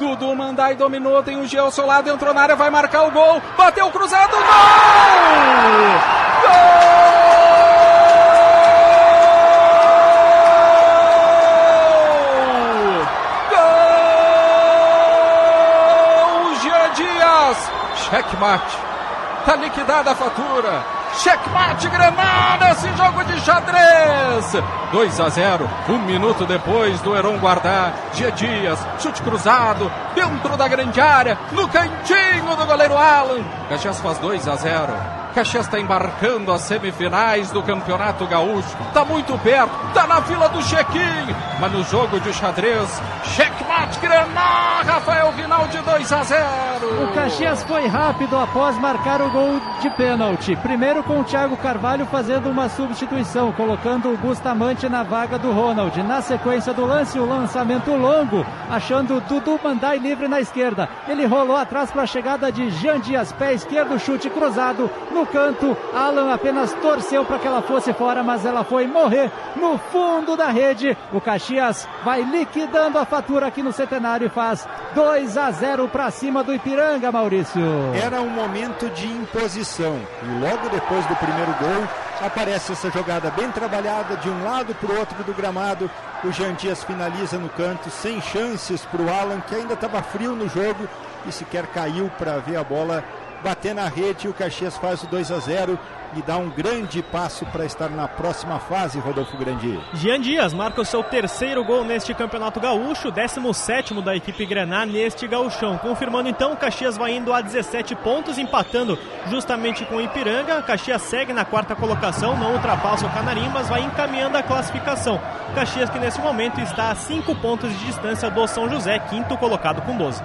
Dudu Mandai dominou, tem o Gê ao seu lado, entrou na área, vai marcar o gol. Bateu cruzado, gol! Gol! Checkmate. Tá liquidada a fatura. Checkmate Grenal nesse jogo de xadrez. 2 a 0. Um minuto depois do Heron guardar. Dia Dias, chute cruzado, dentro da grande área, no cantinho do goleiro Alan. Caxias faz 2 a 0. Caxias está embarcando as semifinais do Campeonato Gaúcho. Está muito perto, está na fila do check-in. Mas no jogo de xadrez, checkmate Grenal, Rafael 2 a 0. O Caxias foi rápido após marcar o gol de pênalti. Primeiro com o Thiago Carvalho fazendo uma substituição, colocando o Bustamante na vaga do Ronald. Na sequência do lance, o lançamento longo, achando o Dudu Mandai livre na esquerda. Ele rolou atrás para a chegada de Jean Dias, pé esquerdo, chute cruzado no canto. Alan apenas torceu para que ela fosse fora, mas ela foi morrer no fundo da rede. O Caxias vai liquidando a fatura aqui no Centenário e faz 2 a 0 para cima do Ipiranga, Maurício. Era um momento de imposição e logo depois do primeiro gol aparece essa jogada bem trabalhada de um lado para o outro do gramado. O Jean Dias finaliza no canto, sem chances para o Alan, que ainda estava frio no jogo e sequer caiu para ver a bola bater na rede. O Caxias faz o 2 a 0 e dá um grande passo para estar na próxima fase, Rodolfo Grandi. Jean Dias marca o seu terceiro gol neste Campeonato Gaúcho, 17 da equipe Grená neste gauchão. Confirmando então, o Caxias vai indo a 17 pontos, empatando justamente com o Ipiranga. Caxias segue na quarta colocação, não ultrapassa o Canarim, mas vai encaminhando a classificação. Caxias que nesse momento está a 5 pontos de distância do São José, quinto colocado com 12.